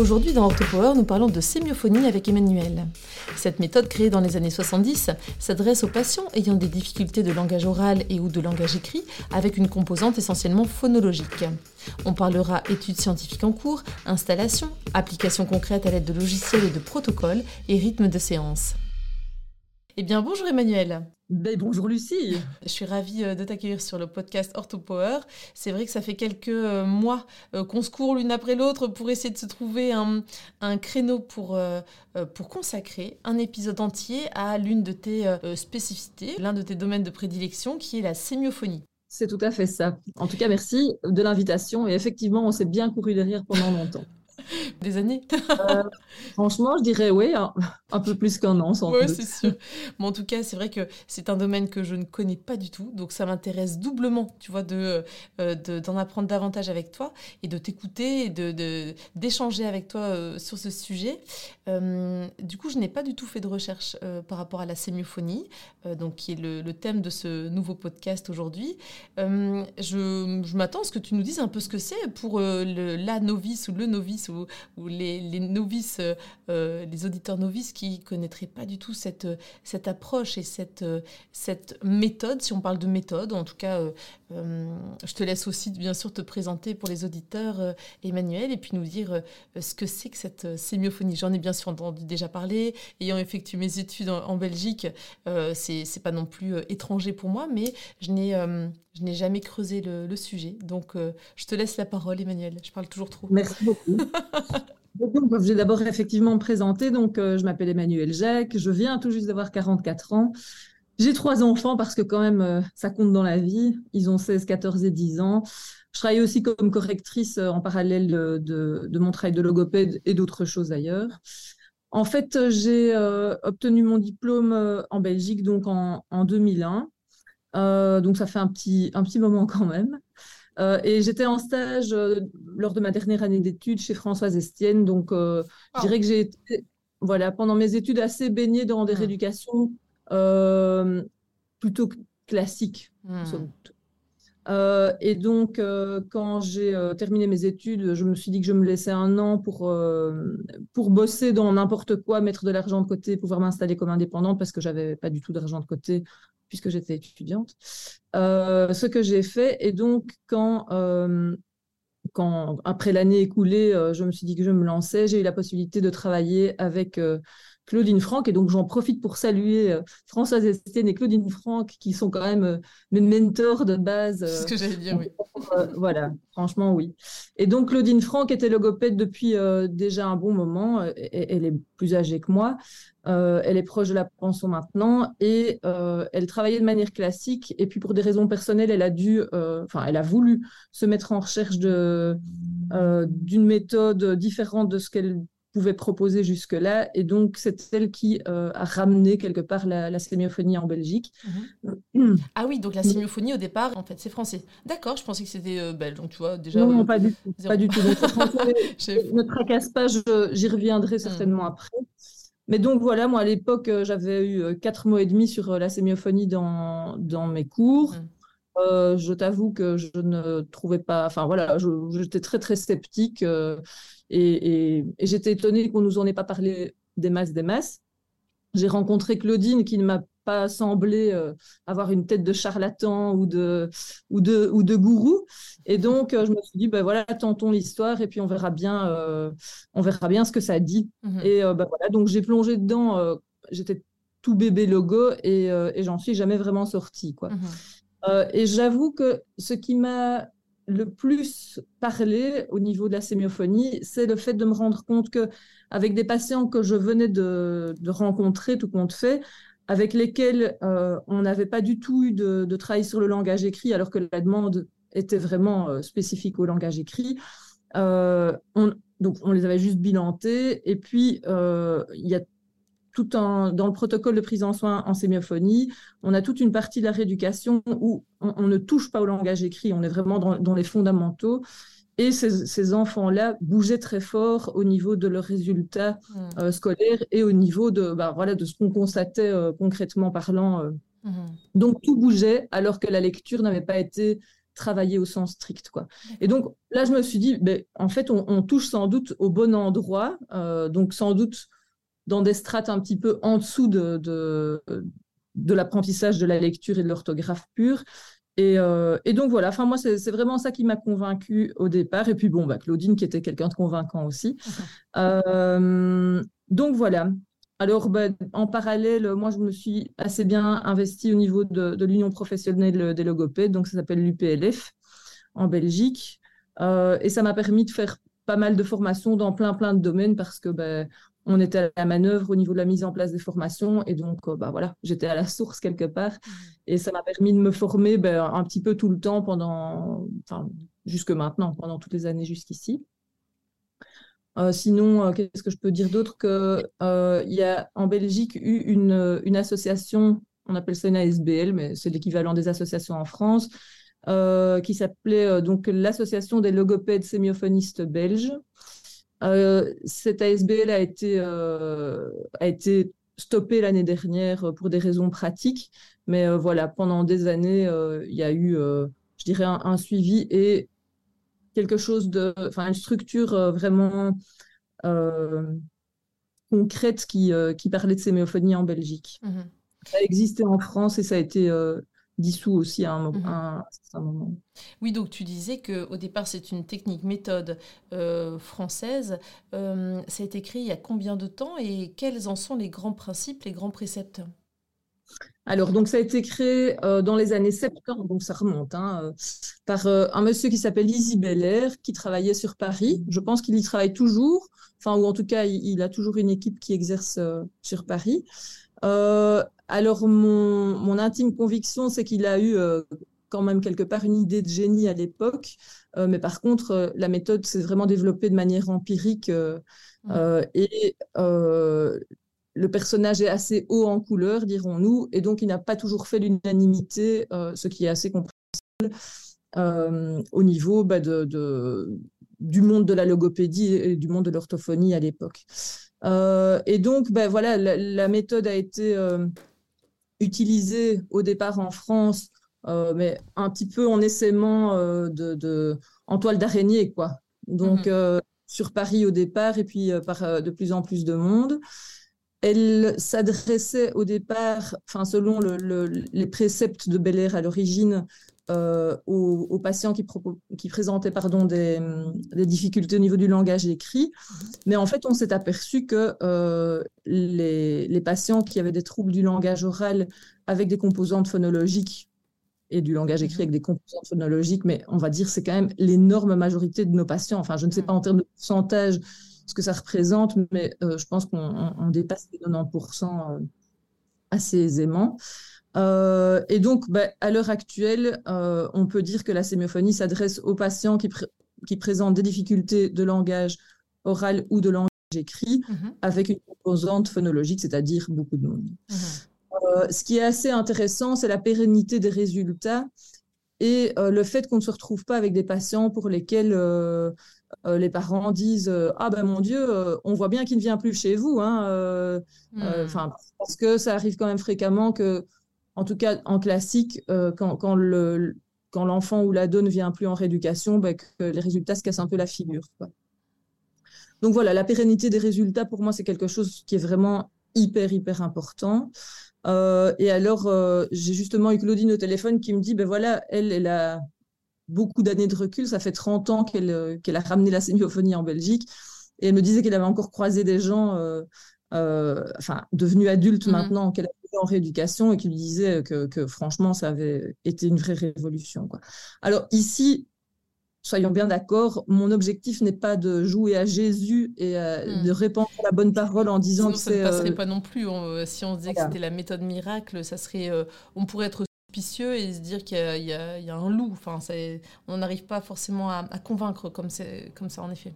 Aujourd'hui, dans OrthoPower, nous parlons de sémiophonie avec Emmanuel. Cette méthode, créée dans les années 70, s'adresse aux patients ayant des difficultés de langage oral et ou de langage écrit, avec une composante essentiellement phonologique. On parlera études scientifiques en cours, installation, applications concrètes à l'aide de logiciels et de protocoles, et rythme de séance. Eh bien, bonjour Emmanuel. Ben, bonjour Lucie. Je suis ravie euh, de t'accueillir sur le podcast OrthoPower. C'est vrai que ça fait quelques euh, mois euh, qu'on se court l'une après l'autre pour essayer de se trouver un, créneau pour, pour consacrer un épisode entier à l'une de tes spécificités, l'un de tes domaines de prédilection qui est la sémiophonie. C'est tout à fait ça. En tout cas, merci de l'invitation. Et effectivement, on s'est bien couru derrière pendant longtemps. Des années euh, Franchement, je dirais oui, un, peu plus qu'un an, sans Oui, c'est sûr. Mais en tout cas, c'est vrai que c'est un domaine que je ne connais pas du tout, donc ça m'intéresse doublement, tu vois, de euh, d'en apprendre davantage avec toi et de t'écouter et de d'échanger avec toi euh, sur ce sujet. du coup, je n'ai pas du tout fait de recherche par rapport à la sémiophonie, donc qui est le, le, thème de ce nouveau podcast aujourd'hui. je, je m'attends à ce que tu nous dises un peu ce que c'est pour le, la novice ou le novice ou, les, novices, euh, euh, les auditeurs novices qui connaîtraient pas du tout cette, cette approche et cette, cette méthode, si on parle de méthode, en tout cas, euh, je te laisse aussi bien sûr te présenter pour les auditeurs, Emmanuel, et puis nous dire ce que c'est que cette sémiophonie. J'en ai bien sûr entendu déjà parler, ayant effectué mes études en, Belgique, c'est c'est pas non plus étranger pour moi, mais je n'ai je n'ai jamais creusé le, sujet. Donc, je te laisse la parole, Emmanuel. Je parle toujours trop. Merci beaucoup. je vais d'abord effectivement me présenter. Donc, euh, je m'appelle Emmanuel Jacques. Je viens tout juste d'avoir 44 ans. J'ai trois enfants parce que quand même, euh, ça compte dans la vie. Ils ont 16, 14 et 10 ans. Je travaille aussi comme correctrice euh, en parallèle de, mon travail de logopède et d'autres choses d'ailleurs. En fait, j'ai obtenu mon diplôme en Belgique donc en, en 2001. donc ça fait un petit, un petit moment quand même. Euh, et j'étais en stage euh, lors de ma dernière année d'études chez Françoise Estienne. Donc, euh, je dirais que j'ai été, voilà, pendant mes études, assez baignée dans des mmh. rééducations plutôt classiques. Mmh. et donc, quand j'ai terminé mes études, je me suis dit que je me laissais un an pour, pour bosser dans n'importe quoi, mettre de l'argent de côté, pouvoir m'installer comme indépendante parce que j'avais pas du tout d'argent de côté puisque j'étais étudiante, euh, ce que j'ai fait. Et donc, quand, euh, quand après l'année écoulée, euh, je me suis dit que je me lançais, j'ai eu la possibilité de travailler avec Claudine Franck. Et donc, j'en profite pour saluer Françoise Estienne et Claudine Franck, qui sont quand même mes mentors de base. C'est ce que j'allais dire, oui. voilà, franchement, oui. Et donc, Claudine Franck était logopède depuis déjà un bon moment. elle est plus âgée que moi. Euh, elle est proche de la pension maintenant et euh, elle travaillait de manière classique. Et puis pour des raisons personnelles, elle a dû, euh, enfin, elle a voulu se mettre en recherche de d'une méthode différente de ce qu'elle pouvait proposer jusque-là. Et donc c'est elle qui a ramené quelque part la, sémiophonie en Belgique. Mhm. Ah oui, donc la sémiophonie au départ, en fait, c'est français. D'accord, je pensais que c'était belge. Donc tu vois déjà. Non, pas du tout. Pas du tout. ne tracasse pas, j'y reviendrai certainement après. Mais donc voilà, moi à l'époque, euh, j'avais eu euh, quatre mots et demi sur euh, la sémiophonie dans, dans mes cours. Mmh. je t'avoue que je ne trouvais pas, enfin voilà, j'étais très très sceptique et, et, j'étais étonnée qu'on nous en ait pas parlé des masses, des masses. J'ai rencontré Claudine qui ne m'a pas semblé euh, avoir une tête de charlatan ou de, ou de, ou de gourou. Et donc, euh, je me suis dit, ben voilà, tentons l'histoire et puis on verra bien, euh, on verra bien ce que ça dit. Mhm. Et ben voilà, donc j'ai plongé dedans. J'étais tout bébé logo et, et j'en suis jamais vraiment sortie. Quoi. Mhm. et j'avoue que ce qui m'a le plus parlé au niveau de la sémiophonie, c'est le fait de me rendre compte que avec des patients que je venais de, rencontrer, tout compte fait, avec lesquels euh, on n'avait pas du tout eu de, travail sur le langage écrit, alors que la demande était vraiment euh, spécifique au langage écrit. Euh, donc, on les avait juste bilantés. Et puis, il y a tout en, dans le protocole de prise en soins en sémiophonie, on a toute une partie de la rééducation où on, ne touche pas au langage écrit, on est vraiment dans, les fondamentaux. Et ces, enfants-là bougeaient très fort au niveau de leurs résultats mmh. euh, scolaires et au niveau de, bah, voilà, de ce qu'on constatait euh, concrètement parlant. Euh. Mmh. Donc tout bougeait alors que la lecture n'avait pas été travaillée au sens strict. Quoi. Et donc là, je me suis dit, ben, en fait, on, on, touche sans doute au bon endroit. donc sans doute dans des strates un petit peu en dessous de, de, l'apprentissage de la lecture et de l'orthographe pure. Et, euh, et, donc voilà, enfin moi c'est vraiment ça qui m'a convaincu au départ. Et puis bon, bah, Claudine qui était quelqu'un de convaincant aussi. Euh, donc voilà. Alors bah, en parallèle, moi je me suis assez bien investie au niveau de, de l'Union professionnelle des logopèdes, donc ça s'appelle l'UPLF en Belgique. Euh, et ça m'a permis de faire pas mal de formations dans plein plein de domaines parce que ben, on était à la manœuvre au niveau de la mise en place des formations et donc euh, bah voilà j'étais à la source quelque part. Mmh. et ça m'a permis de me former ben, un petit peu tout le temps pendant enfin jusque maintenant pendant toutes les années jusqu'ici. Euh, sinon euh, qu'est-ce que je peux dire d'autre que il y a en Belgique eu une, une association on appelle ça une ASBL mais c'est l'équivalent des associations en France qui s'appelait donc l'association des logopèdes sémiophonistes belges euh, cette ASBL a été, euh, a été stoppée l'année dernière pour des raisons pratiques, mais euh, voilà, pendant des années, il y a eu, je dirais, un, suivi et quelque chose de, enfin, une structure vraiment concrète qui, qui parlait de sémiophonie en Belgique. Mmh ça a existé en France et ça a été dissous aussi à un, mhm. moment. Oui, donc tu disais qu'au départ, c'est une technique méthode euh, française. Euh, ça a été créé il y a combien de temps et quels en sont les grands principes, les grands préceptes? Alors, donc, ça a été créé euh, dans les années 70, donc ça remonte, hein, par un monsieur qui s'appelle Izzy Beller, qui travaillait sur Paris. Je pense qu'il y travaille toujours, enfin, ou en tout cas, il, il a toujours une équipe qui exerce sur Paris. Alors, mon, intime conviction, c'est qu'il a eu euh, quand même quelque part une idée de génie à l'époque. Euh, mais par contre, euh, la méthode s'est vraiment développée de manière empirique. Mmh. et le personnage est assez haut en couleur, dirons-nous. Et donc, il n'a pas toujours fait l'unanimité, ce qui est assez compréhensible au niveau bah, de, du monde de la logopédie et du monde de l'orthophonie à l'époque. Et donc, ben voilà, la, méthode a été utilisé au départ en France, euh, mais un petit peu en essaimant euh, de, en toile d'araignée, quoi. Donc, mhm. euh, sur Paris au départ, et puis par de plus en plus de monde. Elle s'adressait au départ, enfin, selon les préceptes de Bel Air à l'origine, aux, patients qui, qui présentaient pardon, des, des, difficultés au niveau du langage écrit. Mhm. Mais en fait, on s'est aperçu que les, les, patients qui avaient des troubles du langage oral avec des composantes phonologiques et du langage écrit mhm. avec des composantes phonologiques, mais on va dire c'est quand même l'énorme majorité de nos patients. Enfin, je ne sais pas en mhm. termes de pourcentage ce que ça représente, mais euh, je pense qu'on dépasse les 90% euh, assez aisément. Euh, et donc, bah, à l'heure actuelle, on peut dire que la sémiophonie s'adresse aux patients qui, qui présentent des difficultés de langage oral ou de langage j'écris mhm. avec une composante phonologique, c'est-à-dire beaucoup de monde. Mhm. Euh, ce qui est assez intéressant, c'est la pérennité des résultats et euh, le fait qu'on ne se retrouve pas avec des patients pour lesquels euh, les parents disent Ah ben mon Dieu, on voit bien qu'il ne vient plus chez vous. Hein, mhm. parce que ça arrive quand même fréquemment que, en tout cas en classique, quand, quand le quand l'enfant ou l'ado ne vient plus en rééducation, que les résultats se cassent un peu la figure. Donc voilà, la pérennité des résultats, pour moi, c'est quelque chose qui est vraiment hyper, hyper important. Euh, et alors, euh, j'ai justement eu Claudine au téléphone qui me dit, ben voilà, elle, elle a beaucoup d'années de recul, ça fait 30 ans qu'elle euh, qu'elle a ramené la sémiophonie en Belgique. Et elle me disait qu'elle avait encore croisé des gens, enfin, devenus adultes mmh maintenant, qu'elle a en rééducation et qui lui disaient que, que, franchement, ça avait été une vraie révolution. Quoi. Alors ici, soyons bien d'accord, mon objectif n'est pas de jouer à Jésus et hmm. de répandre la bonne parole en disant Sinon, que ça ne passerait euh, pas non plus. Euh, si on disait que c'était la méthode miracle, ça serait, euh, on pourrait être suspicieux et se dire qu'il y, a un loup. Enfin, on n'arrive pas forcément à, convaincre comme, comme ça, en effet.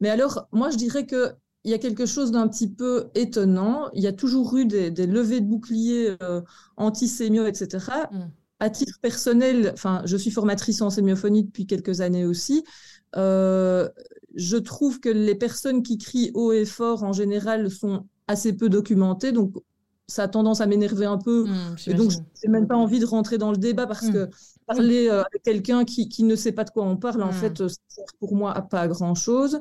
Mais alors, moi, je dirais que il y a quelque chose d'un petit peu étonnant. Il y a toujours eu des, levées de boucliers euh, anti-sémio, etc. Mm. À titre personnel, enfin, je suis formatrice en sémiophonie depuis quelques années aussi. Euh, je trouve que les personnes qui crient haut et fort, en général, sont assez peu documentées. Donc, ça a tendance à m'énerver un peu. Mm, et donc, je n'ai même pas envie de rentrer dans le débat parce mm. que parler euh, avec quelqu'un qui, qui, ne sait pas de quoi on parle, en fait, ça sert pour moi à pas grand-chose.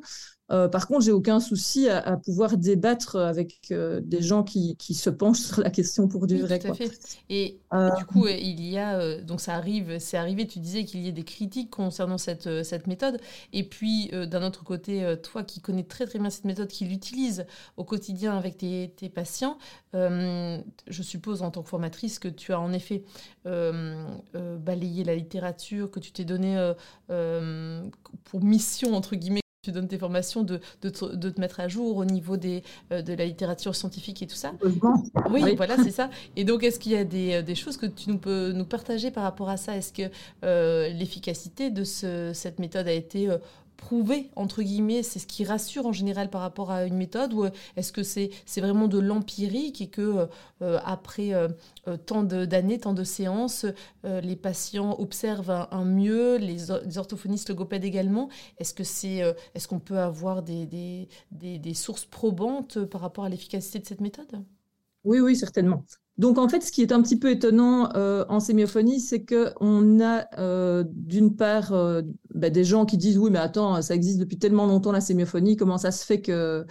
Euh, par contre, j'ai aucun souci à, pouvoir débattre avec euh, des gens qui, qui, se penchent sur la question pour du vrai. Tout à fait. Et, euh, du coup, il y a donc ça arrive, c'est arrivé. Tu disais qu'il y ait des critiques concernant cette, cette méthode. Et puis d'un autre côté, toi qui connais très très bien cette méthode, qui l'utilise au quotidien avec tes, tes patients, je suppose en tant que formatrice que tu as en effet balayé la littérature, que tu t'es donné pour mission entre guillemets tu donnes tes formations, de, de, te, de, te, mettre à jour au niveau des, euh, de la littérature scientifique et tout ça. Oui, voilà, c'est ça. Et donc, est-ce qu'il y a des, euh, des, choses que tu nous peux nous partager par rapport à ça? Est-ce que euh, l'efficacité de ce, cette méthode a été prouvé, entre guillemets, c'est ce qui rassure en général par rapport à une méthode ou est-ce que c'est vraiment de l'empirique et que euh, après euh, euh, tant d'années, tant de séances, les patients observent un, mieux, les, orthophonistes logopèdes également? Est-ce que c'est est-ce qu'on peut avoir des, des, des sources probantes par rapport à l'efficacité de cette méthode? Oui, oui, certainement. Donc en fait, ce qui est un petit peu étonnant euh, en sémiophonie, c'est qu'on a euh, d'une part euh, bah, des gens qui disent oui, mais attends, ça existe depuis tellement longtemps la sémiophonie, comment ça se fait que,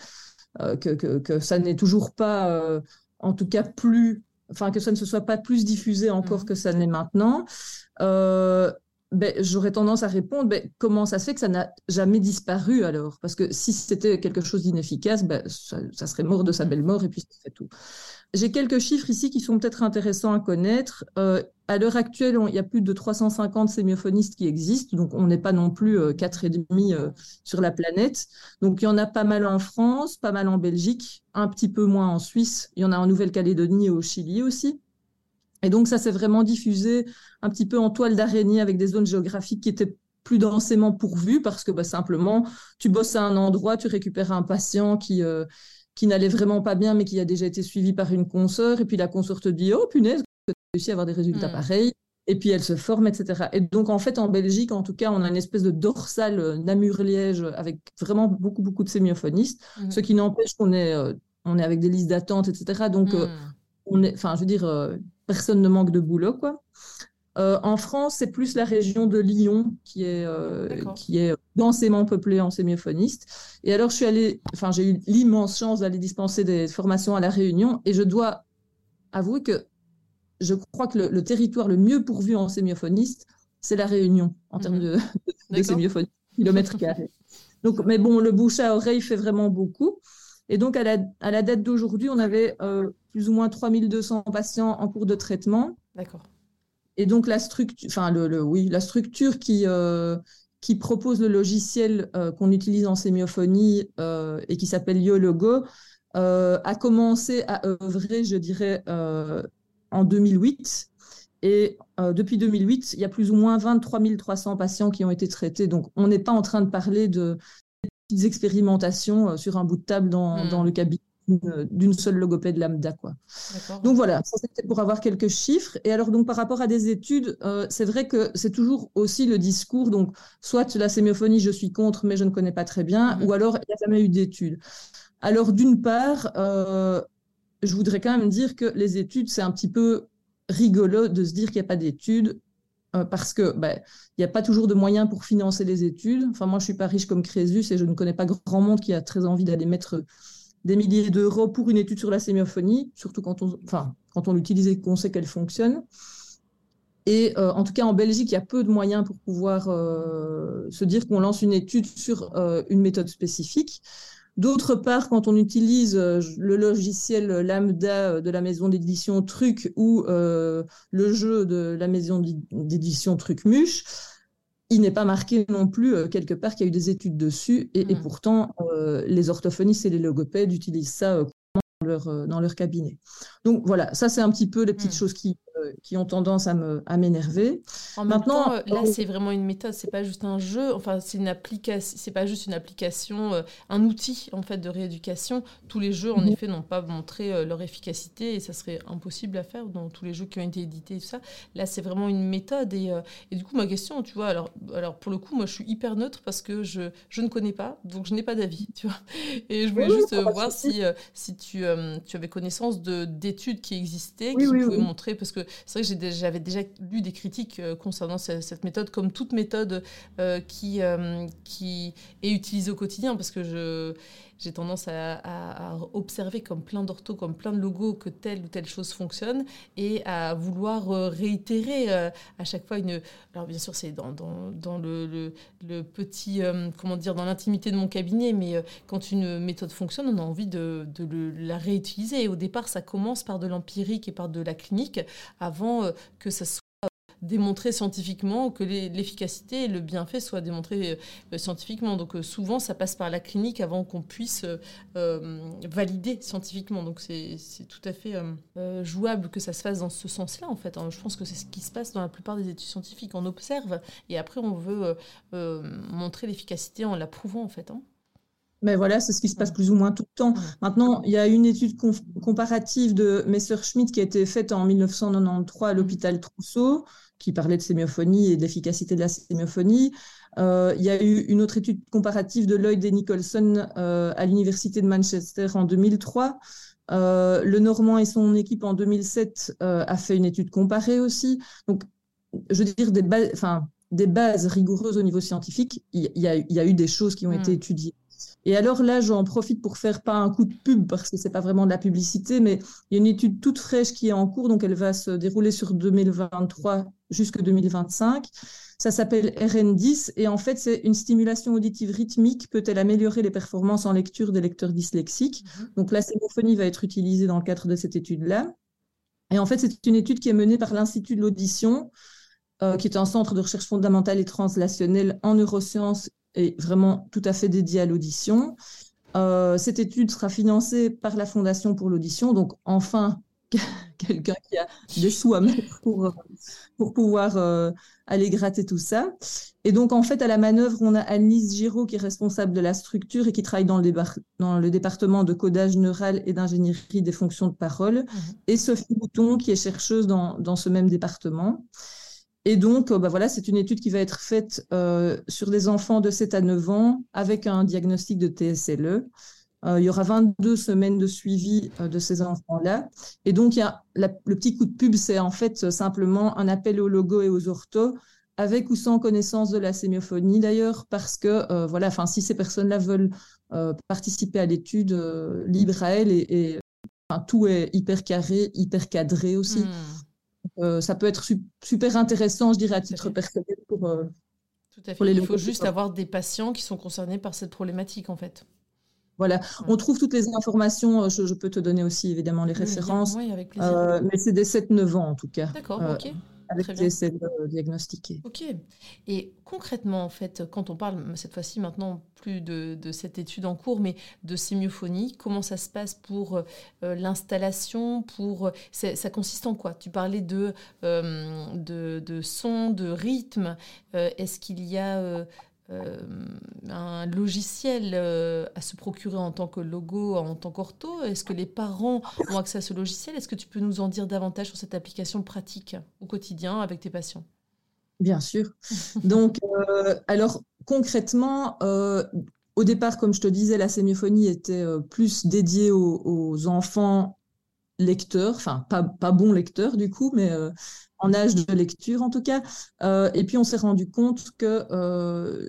que, que, ça n'est toujours pas, en tout cas plus, enfin que ça ne se soit pas plus diffusé encore mmh. que ça n'est maintenant ben, J'aurais tendance à répondre ben, comment ça se fait que ça n'a jamais disparu alors? Parce que si c'était quelque chose d'inefficace, ben, ça, ça, serait mort de sa belle mort et puis c'est tout. J'ai quelques chiffres ici qui sont peut-être intéressants à connaître. Euh, à l'heure actuelle, il y a plus de 350 sémiophonistes qui existent, donc on n'est pas non plus euh, quatre et demi euh, sur la planète. Donc il y en a pas mal en France, pas mal en Belgique, un petit peu moins en Suisse. Il y en a en Nouvelle-Calédonie et au Chili aussi. Et donc ça s'est vraiment diffusé un petit peu en toile d'araignée avec des zones géographiques qui étaient plus densément pourvues parce que bah, simplement tu bosses à un endroit, tu récupères un patient qui, qui n'allait vraiment pas bien, mais qui a déjà été suivi par une consoeur. Et puis la consoeur te dit Oh punaise, tu as réussi à avoir des résultats hmm. pareils? Et puis elle se forme, etc. Et donc en fait, en Belgique, en tout cas, on a une espèce de dorsale euh, Namur-Liège avec vraiment beaucoup, beaucoup de sémiophonistes, hmm. ce qui n'empêche qu'on est, euh, on est avec des listes d'attente, etc. Donc, euh, hmm. on est, enfin, je veux dire, personne ne manque de boulot, quoi. Euh, en France, c'est plus la région de Lyon qui est, euh, qui est densément peuplée en sémiophonistes. Et alors, je suis allée, enfin, j'ai eu l'immense chance d'aller dispenser des formations à La Réunion et je dois avouer que je crois que le, territoire le mieux pourvu en sémiophonistes, c'est La Réunion en termes mhm. de, de sémiophonie, kilomètres carrés. Donc, mais bon, le bouche à oreille fait vraiment beaucoup. Et donc, à la, à la date d'aujourd'hui, on avait euh, plus ou moins 3200 patients en cours de traitement. D'accord. Et donc la structure, enfin le, oui, la structure qui euh, qui propose le logiciel euh, qu'on utilise en sémiophonie euh, et qui s'appelle YoLogo a commencé à œuvrer, je dirais, en 2008. Et depuis 2008, il y a plus ou moins 23 300 patients qui ont été traités. Donc, on n'est pas en train de parler de petites expérimentations sur un bout de table dans, dans le cabinet d'une seule logopède lambda. Quoi. Donc voilà, c'était pour avoir quelques chiffres. Et alors donc par rapport à des études, euh, c'est vrai que c'est toujours aussi le discours, donc soit la sémiophonie, je suis contre, mais je ne connais pas très bien, mhm. ou alors il n'y a jamais eu d'études. Alors d'une part, euh, je voudrais quand même dire que les études, c'est un petit peu rigolo de se dire qu'il n'y a pas d'études. Euh, parce que ben, il n'y a pas toujours de moyens pour financer les études. Enfin, moi, je suis pas riche comme Crésus et je ne connais pas grand monde qui a très envie d'aller mettre des milliers d'euros pour une étude sur la sémiophonie, surtout quand on, enfin, quand on l'utilise et qu'on sait qu'elle fonctionne. Et euh, en tout cas, en Belgique, il y a peu de moyens pour pouvoir euh, se dire qu'on lance une étude sur euh, une méthode spécifique. D'autre part, quand on utilise le logiciel lambda de la maison d'édition Truc ou le jeu de la maison d'édition Truc Muche, il n'est pas marqué non plus euh, quelque part qu'il y a eu des études dessus, et, mm. pourtant euh, les orthophonistes et les logopèdes utilisent ça euh, dans, leur, dans leur cabinet. Donc voilà, ça c'est un petit peu les petites mm. choses qui, qui ont tendance à me à m'énerver. Maintenant, euh, là, c'est vraiment une méthode. C'est pas juste un jeu. Enfin, c'est une application. C'est pas juste une application, un outil en fait de rééducation. Tous les jeux, en mhm. effet, n'ont pas montré leur efficacité et ça serait impossible à faire dans tous les jeux qui ont été édités et tout ça. Là, c'est vraiment une méthode et, et, du coup, ma question, tu vois, alors alors pour le coup, moi, je suis hyper neutre parce que je je ne connais pas, donc je n'ai pas d'avis, tu vois. Et je voulais juste voir si si tu tu avais connaissance de d'études qui existaient, qui pouvaient montrer, parce que c'est vrai que j'avais déjà lu des critiques euh, concernant cette, méthode, comme toute méthode euh, qui, euh, qui est utilisée au quotidien, parce que je j'ai tendance à, observer comme plein d'orthos, comme plein de logos que telle ou telle chose fonctionne et à vouloir euh, réitérer euh, à chaque fois une. Alors bien sûr, c'est dans, le, petit, euh, comment dire, dans l'intimité de mon cabinet, mais quand une méthode fonctionne, on a envie de, la réutiliser. Et au départ, ça commence par de l'empirique et par de la clinique avant que ça démontrer scientifiquement, que l'efficacité et le bienfait soient démontrés euh, scientifiquement. Donc euh, souvent, ça passe par la clinique avant qu'on puisse euh, valider scientifiquement. Donc c'est tout à fait jouable que ça se fasse dans ce sens-là, en fait. Hein. Je pense que c'est ce qui se passe dans la plupart des études scientifiques. On observe et après, on veut montrer l'efficacité en l'approuvant, en fait. Hein. Mais voilà, c'est ce qui se passe plus ou moins tout le temps. Maintenant, il y a une étude comparative de Messerschmitt qui a été faite en 1993 à l'hôpital Trousseau, qui parlait de sémiophonie et de l'efficacité de la sémiophonie. Euh, il y a eu une autre étude comparative de Lloyd et Nicholson euh, à l'université de Manchester en 2003. Euh, le Normand et son équipe en 2007 a fait une étude comparée aussi. Donc, je veux dire, des, bases rigoureuses au niveau scientifique, il y, y, a eu des choses qui ont été hmm. étudiées. Et alors là, j'en profite pour faire pas un coup de pub parce que c'est pas vraiment de la publicité, mais il y a une étude toute fraîche qui est en cours, donc elle va se dérouler sur 2023 jusque 2025. Ça s'appelle RN10 et en fait, c'est une stimulation auditive rythmique peut-elle améliorer les performances en lecture des lecteurs dyslexiques. Mhm. Donc la sémophonie va être utilisée dans le cadre de cette étude-là. Et en fait, c'est une étude qui est menée par l'Institut de l'audition, euh, qui est un centre de recherche fondamentale et translationnelle en neurosciences et vraiment tout à fait dédié à l'audition. Euh, cette étude sera financée par la Fondation pour l'audition, donc enfin quelqu'un qui a des sous à mettre pour, pour pouvoir euh, aller gratter tout ça. Et donc, en fait, à la manœuvre, on a Annelise Giraud qui est responsable de la structure et qui travaille dans le, dans le département de codage neural et d'ingénierie des fonctions de parole, mmh et Sophie Bouton qui est chercheuse dans, dans ce même département. Et donc, euh, bah voilà, c'est une étude qui va être faite euh, sur des enfants de 7 à 9 ans avec un diagnostic de TSLE. Euh, il y aura 22 semaines de suivi de ces enfants-là. Et donc, le petit coup de pub, c'est en fait simplement un appel au logo et aux orthos, avec ou sans connaissance de la sémiophonie d'ailleurs, parce que voilà, enfin, si ces personnes-là veulent participer à l'étude, libre à elles, et, tout est hyper carré, hyper cadré aussi. Hmm. Euh, ça peut être super intéressant, je dirais, à titre personnel pour, euh, Tout à fait. Il faut juste avoir des patients qui sont concernés par cette problématique, en fait. Voilà, on trouve toutes les informations. Euh, je, peux te donner aussi évidemment les références. Oui, avec plaisir. mais c'est des 7-9 ans en tout cas. D'accord, ok avec des essais diagnostiqués. Ok. Et concrètement, en fait, quand on parle cette fois-ci maintenant plus de, cette étude en cours, mais de sémiophonie, comment ça se passe pour euh, l'installation Pour ça consiste en quoi? Tu parlais de, euh, de, de son, de rythme. Euh, est-ce qu'il y a euh, un logiciel euh, à se procurer en tant que logo, en tant qu'ortho. Est-ce que les parents ont accès à ce logiciel? Est-ce que tu peux nous en dire davantage sur cette application pratique au quotidien avec tes patients? Bien sûr. Donc, euh, alors concrètement, au départ, comme je te disais, la sémiophonie était plus dédiée aux, enfants lecteurs, enfin pas, pas bons lecteurs du coup, mais en âge de lecture en tout cas. Euh, et puis on s'est rendu compte que euh,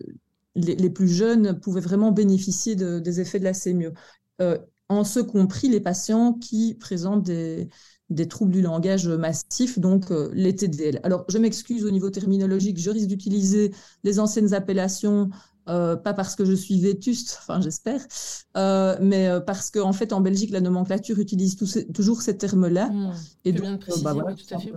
les, plus jeunes pouvaient vraiment bénéficier des effets de la. Euh, en ce compris les patients qui présentent des, troubles du langage massif, donc les TDL. Alors, je m'excuse au niveau terminologique, je risque d'utiliser les anciennes appellations, pas parce que je suis vétuste, enfin j'espère, mais parce qu'en en fait en Belgique la nomenclature utilise toujours ces termes-là. Mmh, et donc, bien de préciser, bah, tout à fait.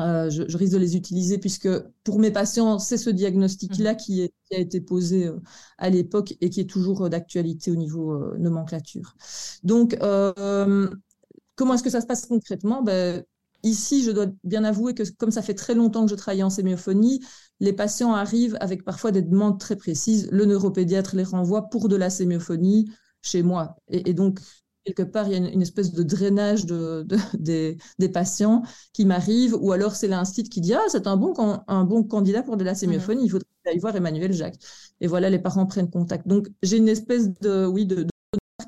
Euh, je, risque de les utiliser puisque pour mes patients, c'est ce diagnostic-là mhm. qui, a été posé euh, à l'époque et qui est toujours euh, d'actualité au niveau nomenclature. Donc, comment est-ce que ça se passe concrètement? Ben, ici, je dois bien avouer que comme ça fait très longtemps que je travaille en sémiophonie, les patients arrivent avec parfois des demandes très précises. Le neuropédiatre les renvoie pour de la sémiophonie chez moi. Et, donc, quelque part, il y a une, espèce de drainage de, des, patients qui m'arrivent, ou alors c'est l'instit qui dit Ah, c'est un bon, un bon candidat pour de la sémiophonie, il faudrait aller voir Emmanuel Jacques. Et voilà, les parents prennent contact. Donc, j'ai une espèce de, oui, de,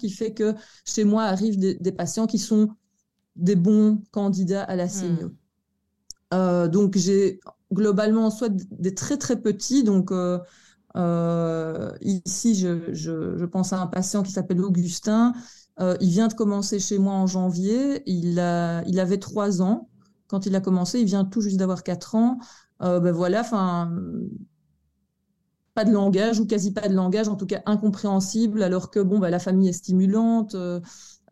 qui fait que chez moi arrivent des, patients qui sont des bons candidats à la. Hmm. Euh, donc, j'ai globalement soit des très très petits, donc euh, euh, ici, je, je, pense à un patient qui s'appelle Augustin. il vient de commencer chez moi en janvier. Il, a, il avait trois ans quand il a commencé. Il vient tout juste d'avoir quatre ans. ben voilà, enfin, pas de langage ou quasi pas de langage, en tout cas incompréhensible, alors que bon, bah, la famille est stimulante, euh,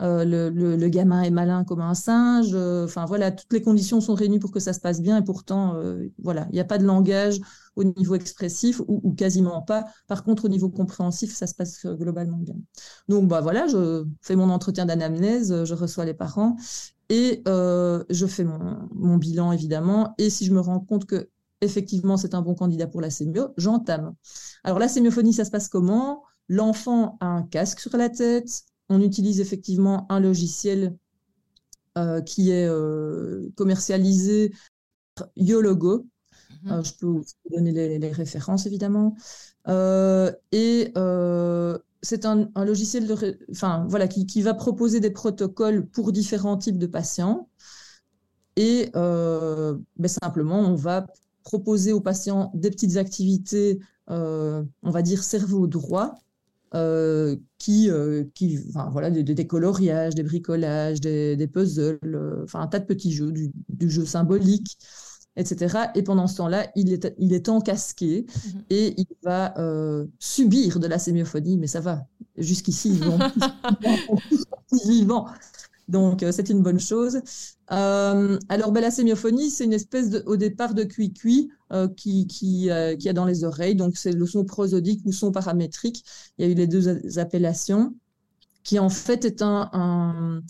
euh, le, gamin est malin comme un singe. Euh, enfin voilà, toutes les conditions sont réunies pour que ça se passe bien et pourtant, voilà, il n'y a pas de langage au niveau expressif ou, quasiment pas. Par contre, au niveau compréhensif, ça se passe globalement bien. Donc bah voilà, je fais mon entretien d'anamnèse, je reçois les parents et je fais mon bilan évidemment. Et si je me rends compte que effectivement, c'est un bon candidat pour la sémio, j'entame. Alors, la sémiophonie, ça se passe comment? L'enfant a un casque sur la tête. On utilise effectivement un logiciel euh, qui est euh, commercialisé par Yologo. Mhm. Euh, je peux vous donner les, références, évidemment. et c'est un, logiciel de, enfin, voilà, qui, qui, va proposer des protocoles pour différents types de patients. Et ben, simplement, on va proposer aux patients des petites activités, on va dire cerveau droit, euh, qui, euh, qui enfin, voilà, des, des, coloriages, des bricolages, des, puzzles, enfin un tas de petits jeux, du, jeu symbolique, etc. Et pendant ce temps-là, il est, il est encasqué mhm. et il va subir de la sémiophonie, mais ça va. Jusqu'ici, ils vont vivants. Donc, euh, c'est une bonne chose. Euh, alors, ben, la sémiophonie, c'est une espèce au départ de cuit-cuit euh, qui, qui, a dans les oreilles. Donc, c'est le son prosodique ou son paramétrique. Il y a eu les deux appellations, qui en fait est un,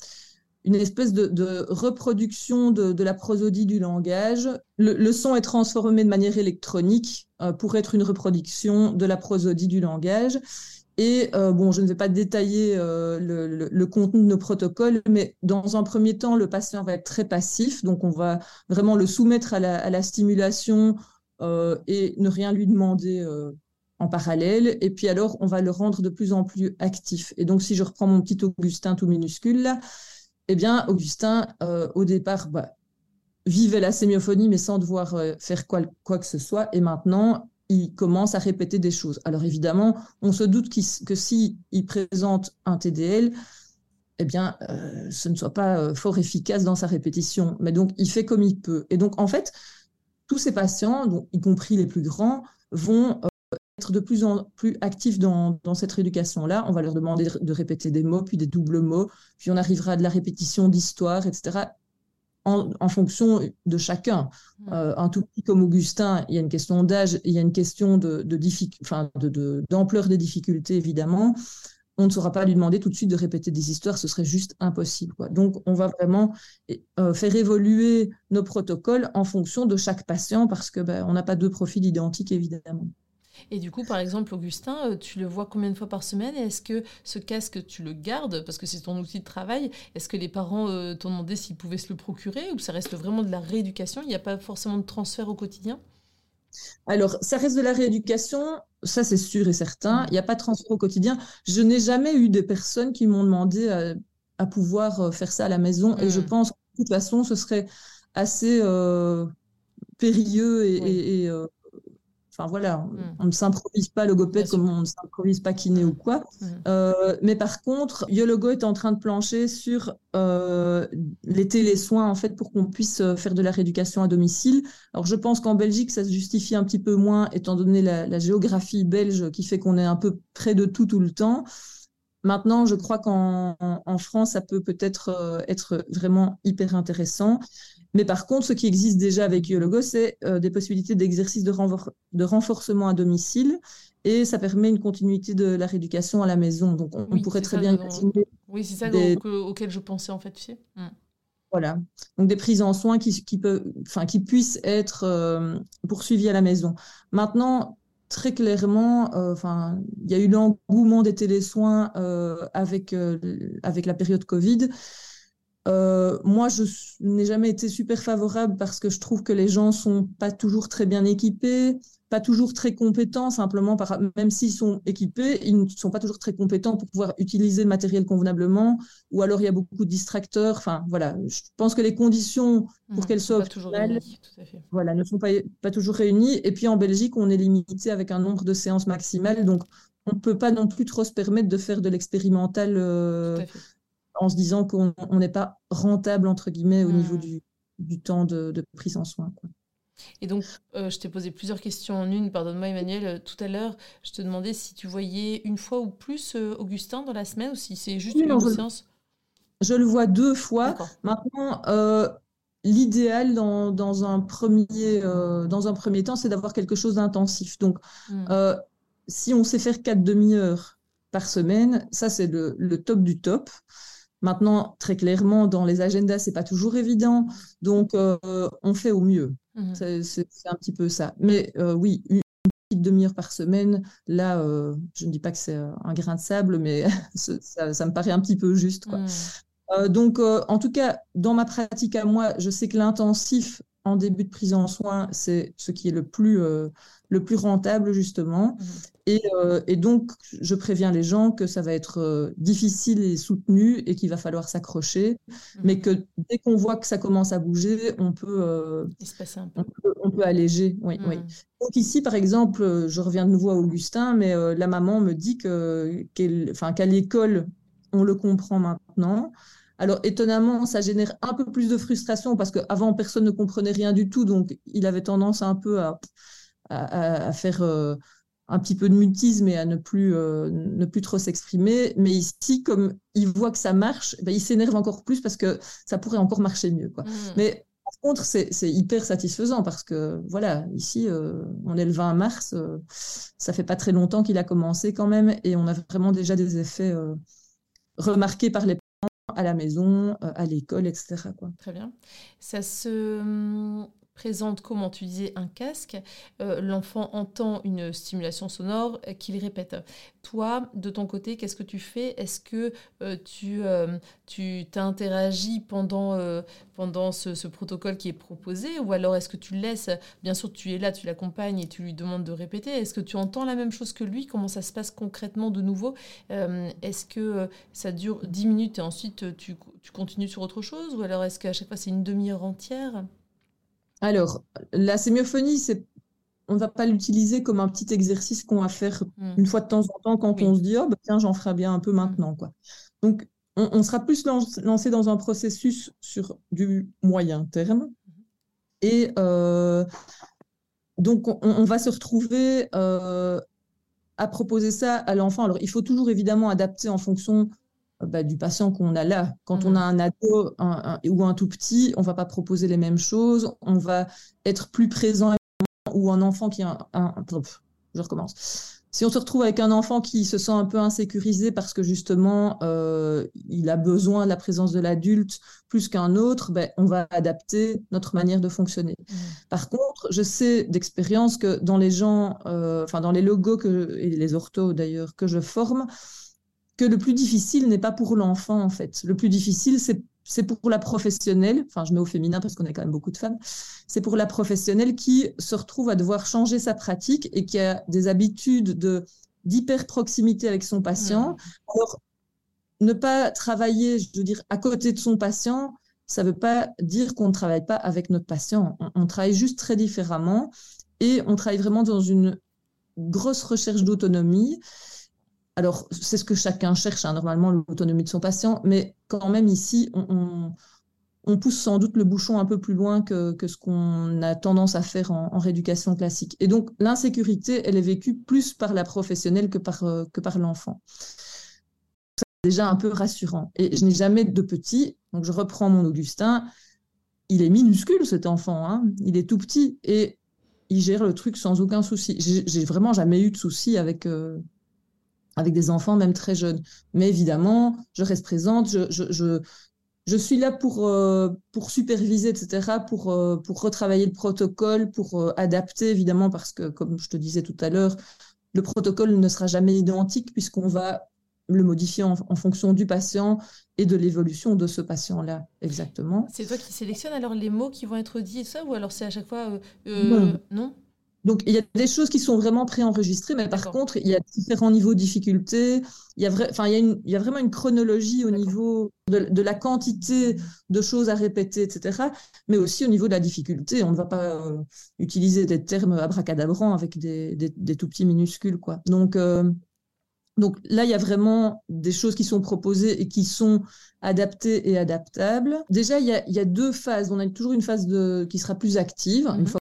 une espèce de, reproduction de, la prosodie du langage. Le, son est transformé de manière électronique pour être une reproduction de la prosodie du langage. Et euh, bon, je ne vais pas détailler euh, le, contenu de nos protocoles, mais dans un premier temps, le patient va être très passif, donc on va vraiment le soumettre à la, stimulation euh, et ne rien lui demander en parallèle. Et puis alors, on va le rendre de plus en plus actif. Et donc, si je reprends mon petit Augustin tout minuscule là, eh bien, Augustin, au départ, bah, vivait la sémiophonie, mais sans devoir faire quoi, quoi que ce soit. Et maintenant, il commence à répéter des choses. Alors évidemment, on se doute que s'il il présente un TDL, eh bien, euh, ce ne soit pas euh, fort efficace dans sa répétition. Mais donc, il fait comme il peut. Et donc, en fait, tous ces patients, y compris les plus grands, vont euh, être de plus en plus actifs dans, dans cette rééducation-là. On va leur demander de répéter des mots, puis des doubles mots, puis on arrivera à de la répétition d'histoire, etc en, fonction de chacun. Hmm. Euh, un tout petit comme Augustin, il y a une question d'âge, il y a une question de, d'ampleur des difficultés, évidemment. On ne saura pas lui demander tout de suite de répéter des histoires, ce serait juste impossible. Donc, on va vraiment euh, faire évoluer nos protocoles en fonction de chaque patient parce que ben, on n'a pas deux profils identiques, évidemment. Et du coup, par exemple, Augustin, euh, tu le vois combien de fois par semaine Est-ce que ce casque, tu le gardes parce que c'est ton outil de travail? Est-ce que les parents euh, t'ont demandé s'ils pouvaient se le procurer ou ça reste vraiment de la rééducation? Il n'y a pas forcément de transfert au quotidien? Alors, ça reste de la rééducation, ça c'est sûr et certain. Il n'y a pas de transfert au quotidien. Je n'ai jamais eu des personnes qui m'ont demandé à, pouvoir euh, faire ça à la maison. Et je hmm. pense que de toute façon, ce serait assez périlleux et, Enfin voilà, mm. on, ne s'improvise pas logopède comme on ne s'improvise pas kiné ou quoi. Mm. Euh, mais par contre, Yologo est en train de plancher sur euh, les télésoins en fait pour qu'on puisse euh, faire de la rééducation à domicile. Alors je pense qu'en Belgique ça se justifie un petit peu moins étant donné la, géographie belge qui fait qu'on est un peu près de tout tout le temps. Maintenant, je crois qu'en France, ça peut peut-être euh, être vraiment hyper intéressant. Mais par contre, ce qui existe déjà avec Yologo, c'est euh, des possibilités d'exercice de, de, renforcement à domicile et ça permet une continuité de la rééducation à la maison. Donc, on, pourrait très bien Oui, c'est ça auquel je pensais en fait. Mm. Voilà. Donc des prises en soins qui, qui, enfin, qui puissent être euh, poursuivies à la maison. Maintenant, très clairement, euh, enfin, il y a eu l'engouement des télésoins euh, avec, avec la période Covid. Moi, je n'ai jamais été super favorable parce que je trouve que les gens sont pas toujours très bien équipés pas toujours très compétents, simplement, par, même s'ils sont équipés, ils ne sont pas toujours très compétents pour pouvoir utiliser le matériel convenablement, ou alors il y a beaucoup de distracteurs. Enfin, voilà, je pense que les conditions pour mmh, qu'elles soient optimales voilà, ne sont pas, pas toujours réunies. Et puis en Belgique, on est limité avec un nombre de séances maximales, donc on ne peut pas non plus trop se permettre de faire de l'expérimental euh, en se disant qu'on n'est pas rentable, entre guillemets, au niveau mmh. du, du temps de, de, prise en soin. Quoi. Et donc, euh, je t'ai posé plusieurs questions en une. Pardonne-moi, Emmanuel. Euh, tout à l'heure, je te demandais si tu voyais une fois ou plus euh, Augustin dans la semaine ou si c'est juste une séance. Je le vois deux fois. Maintenant, l'idéal dans, dans, un premier, dans un premier temps, c'est d'avoir quelque chose d'intensif. Donc, hmm. si on sait faire quatre demi-heures par semaine, ça, c'est le, le top du top. Maintenant, très clairement, dans les agendas, c'est pas toujours évident. Donc, on fait au mieux. Mmh. C'est un petit peu ça. Mais euh, oui, une petite demi-heure par semaine, là, euh, je ne dis pas que c'est euh, un grain de sable, mais ça, me paraît un petit peu juste. Quoi. Mmh. donc, en tout cas, dans ma pratique à moi, je sais que l'intensif en début de prise en soin, c'est ce qui est le plus, le plus rentable, justement. Mmh. Euh, et, donc, je préviens les gens que ça va être euh, difficile et soutenu et qu'il va falloir s'accrocher, mmh. mais que dès qu'on voit que ça commence à bouger, on peut, euh, On, peut alléger. Oui, oui. Mmh. Donc ici, par exemple, je reviens de nouveau à Augustin, mais la maman me dit que, qu'à l'école, on le comprend maintenant. Alors étonnamment, ça génère un peu plus de frustration parce qu'avant, personne ne comprenait rien du tout, donc il avait tendance un peu à, à, faire un petit peu de mutisme et à ne plus, euh, ne plus trop s'exprimer. Mais ici, comme il voit que ça marche, ben, il s'énerve encore plus parce que ça pourrait encore marcher mieux. Quoi. Mmh. Mais par contre, c'est hyper satisfaisant parce que, voilà, ici, euh, on est le 20 mars, euh, ça fait pas très longtemps qu'il a commencé quand même et on a vraiment déjà des effets remarqués par les parents à la maison, à l'école, etc. Quoi. Très bien. Ça se hum, présente, comment tu un casque, euh, l'enfant entend une stimulation sonore euh, qu'il répète. Toi, de ton côté, qu'est-ce que tu fais? Est-ce que euh, tu tu t'interagis pendant, pendant ce, protocole qui est proposé? Ou alors est-ce que tu laisses, bien sûr tu es là, tu l'accompagnes et tu lui demandes de répéter, est-ce que tu entends la même chose que lui? Comment ça se passe concrètement de nouveau? Est-ce que ça dure 10 minutes et ensuite tu, tu continues sur autre chose? Ou alors est-ce qu'à chaque fois c'est une demi-heure entière? Alors, la sémiophonie, c'est on ne va pas l'utiliser comme un petit exercice qu'on va faire hmm. une fois de temps en temps quand on se dit oh bah, tiens j'en ferai bien un peu hmm. maintenant quoi. Donc on, sera plus lancé dans un processus sur du moyen terme hmm. et euh, donc on, va se retrouver euh, à proposer ça à l'enfant. Alors il faut toujours évidemment adapter en fonction bah, du patient qu'on a là. Quand on a un ado ou un tout petit, on va pas proposer les mêmes choses, on va être plus présent ou un enfant qui a un, je recommence. Si on se retrouve avec un enfant qui se sent un peu insécurisé parce que justement euh, il a besoin de la présence de l'adulte plus qu'un autre, ben, on va adapter notre manière de fonctionner. Mmh. Par contre, je sais d'expérience que dans les gens, euh, enfin dans les logos que, et les orthos d'ailleurs que je forme, que le plus difficile n'est pas pour l'enfant, en fait. Le plus difficile, c'est pour la professionnelle, enfin je mets au féminin parce qu'on a quand même beaucoup de femmes, c'est pour la professionnelle qui se retrouve à devoir changer sa pratique et qui a des habitudes de d'hyper proximité avec son patient. Mmh. Alors, ne pas travailler, je veux dire, à côté de son patient, ça ne veut pas dire qu'on ne travaille pas avec notre patient. on, travaille juste très différemment et on travaille vraiment dans une grosse recherche d'autonomie alors, c'est ce que chacun cherche, hein, normalement, l'autonomie de son patient, mais quand même ici, on, pousse sans doute le bouchon un peu plus loin que, ce qu'on a tendance à faire en, rééducation classique. Et donc, l'insécurité, elle est vécue plus par la professionnelle que par, euh, par l'enfant. C'est déjà un peu rassurant. Et je n'ai jamais de petit, donc je reprends mon Augustin, il est minuscule cet enfant, hein. il est tout petit et il gère le truc sans aucun souci. J'ai vraiment jamais eu de souci avec, euh, avec des enfants, même très jeunes. Mais évidemment, je reste présente, je, je suis là pour, euh, pour superviser, etc., pour, euh, pour retravailler le protocole, pour euh, adapter, évidemment, parce que, comme je te disais tout à l'heure, le protocole ne sera jamais identique puisqu'on va le modifier en, fonction du patient et de l'évolution de ce patient-là, exactement. C'est toi qui sélectionnes alors les mots qui vont être dits et ça, ou alors c'est à chaque fois... non? Donc, il y a des choses qui sont vraiment préenregistrées, mais par contre, il y a différents niveaux de difficulté. Il y a, enfin, il y a, une, il y a vraiment une chronologie au niveau de, la quantité de choses à répéter, etc. Mais aussi au niveau de la difficulté. On ne va pas euh, utiliser des termes abracadabrants avec des, des, tout petits minuscules. Quoi. Donc, euh, donc là, il y a vraiment des choses qui sont proposées et qui sont adaptées et adaptables. Déjà, il y a, il y a deux phases. On a toujours une phase de, qui sera plus active, une mhm. fois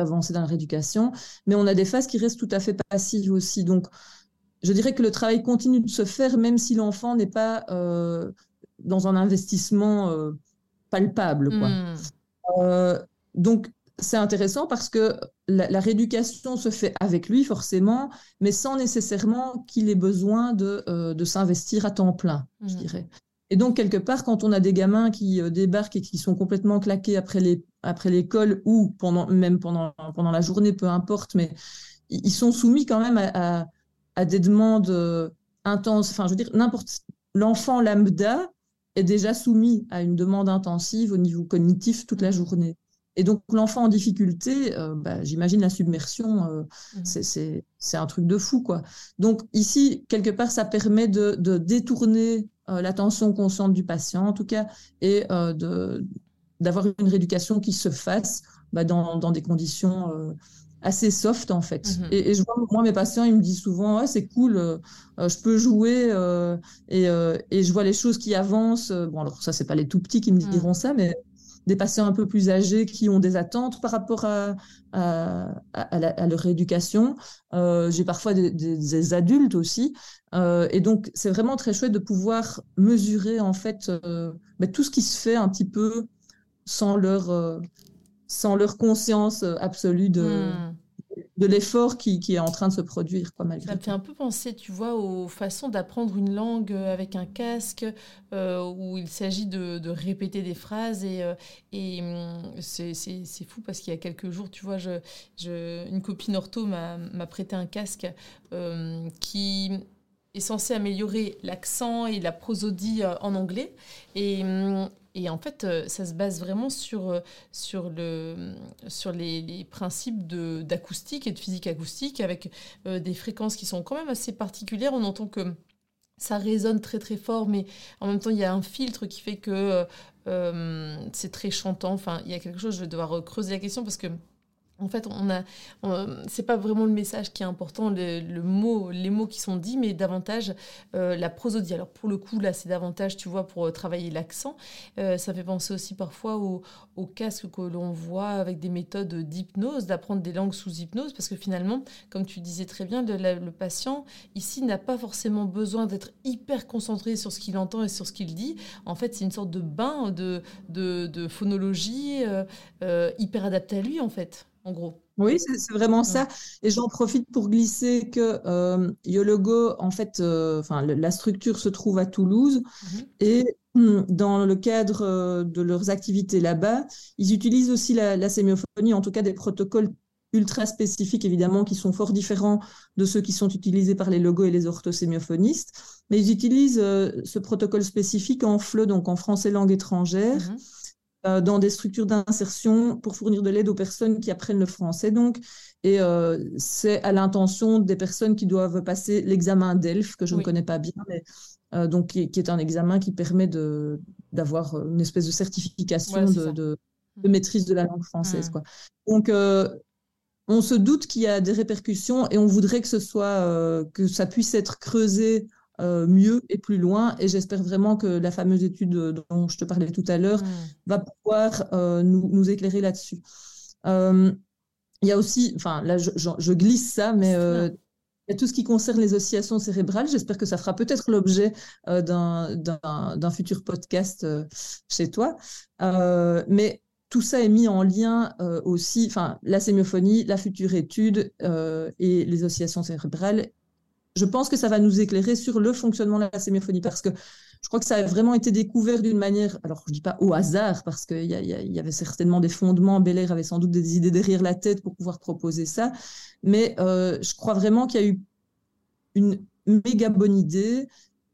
avancer dans la rééducation, mais on a des phases qui restent tout à fait passives aussi. Donc, je dirais que le travail continue de se faire même si l'enfant n'est pas euh, dans un investissement euh, palpable. Quoi. Hmm. Euh, donc, c'est intéressant parce que la, rééducation se fait avec lui, forcément, mais sans nécessairement qu'il ait besoin de, de s'investir à temps plein, je hmm. dirais. Et donc, quelque part, quand on a des gamins qui euh, débarquent et qui sont complètement claqués après les après l'école ou pendant même pendant pendant la journée, peu importe, mais ils sont soumis quand même à, à, des demandes euh, intenses. Enfin, je veux dire, n'importe l'enfant lambda est déjà soumis à une demande intensive au niveau cognitif toute la journée. Et donc, l'enfant en difficulté, euh, bah, j'imagine la submersion, mmh. c'est un truc de fou, quoi. Donc, ici, quelque part, ça permet de, de détourner euh, l'attention consciente du patient, en tout cas, et euh, de, d'avoir une rééducation qui se fasse bah, dans, dans, des conditions euh, assez soft, en fait. Mm-hmm. et, je vois, moi, mes patients, ils me disent souvent, ouais, c'est cool, je peux jouer, et, et, je vois les choses qui avancent. Bon, alors, ça, c'est pas les tout petits qui me mm. diront ça, mais des patients un peu plus âgés qui ont des attentes par rapport à, à, leur rééducation. Euh, j'ai parfois des, adultes aussi. Euh, et donc, c'est vraiment très chouette de pouvoir mesurer en fait euh, bah, tout ce qui se fait un petit peu sans leur, sans leur conscience absolue de, hmm de l'effort qui, est en train de se produire. Quoi, Ça me fait un peu penser, tu vois, aux façons d'apprendre une langue euh, avec un casque, euh, où il s'agit de, répéter des phrases. Et, euh, hum, c'est fou parce qu'il y a quelques jours, tu vois, je, je une copine ortho m'a prêté un casque qui est censé améliorer l'accent et la prosodie en anglais. Et, hum, et en fait, euh, ça se base vraiment sur, euh, sur, le, sur les, principes d'acoustique et de physique acoustique avec euh, des fréquences qui sont quand même assez particulières. On entend que ça résonne très très fort, mais en même temps, il y a un filtre qui fait que c'est très chantant. Enfin, il y a quelque chose, je vais devoir creuser la question parce que en fait, on a, c'est pas vraiment le message qui est important, le, mot, les mots qui sont dits, mais davantage euh, la prosodie. Alors pour le coup, là, c'est davantage, tu vois, pour euh, travailler l'accent. Euh, ça fait penser aussi parfois au, au casque que l'on voit avec des méthodes d'hypnose, d'apprendre des langues sous hypnose, parce que finalement, comme tu disais très bien, le, patient ici n'a pas forcément besoin d'être hyper concentré sur ce qu'il entend et sur ce qu'il dit. En fait, c'est une sorte de bain de phonologie hyper adapté à lui, en fait en gros. Oui, c'est vraiment ça. Et j'en profite pour glisser que euh, Yologo, en fait, euh, la structure se trouve à Toulouse mhm. et hum, dans le cadre euh, de leurs activités là-bas, ils utilisent aussi la, sémiophonie, en tout cas des protocoles ultra spécifiques, évidemment, qui sont fort différents de ceux qui sont utilisés par les logos et les orthosémiophonistes. Mais ils utilisent ce protocole spécifique en FLE, donc en français langue étrangère. Mhm. Euh, dans des structures d'insertion pour fournir de l'aide aux personnes qui apprennent le français. Donc, et euh, c'est à l'intention des personnes qui doivent passer l'examen DELF, que je ne connais pas bien, mais euh, donc qui, est un examen qui permet de d'avoir une espèce de certification de, de, maîtrise de la langue française. Mm. Quoi. Donc, on se doute qu'il y a des répercussions et on voudrait que ce soit que ça puisse être creusé euh, mieux et plus loin. Et j'espère vraiment que la fameuse étude dont je te parlais tout à l'heure mm. va pouvoir euh, nous, nous, éclairer là-dessus. Euh, il y a aussi, enfin là je, je, glisse ça, mais il y a tout ce qui concerne les oscillations cérébrales. J'espère que ça fera peut-être l'objet d'un futur podcast chez toi. mais tout ça est mis en lien aussi, enfin, la sémiophonie, la future étude et les oscillations cérébrales je pense que ça va nous éclairer sur le fonctionnement de la sémiphonie parce que je crois que ça a vraiment été découvert d'une manière, alors je dis pas au hasard, parce qu'il y, avait certainement des fondements, Belair avait sans doute des idées derrière la tête pour pouvoir proposer ça, mais euh, je crois vraiment qu'il y a eu une méga bonne idée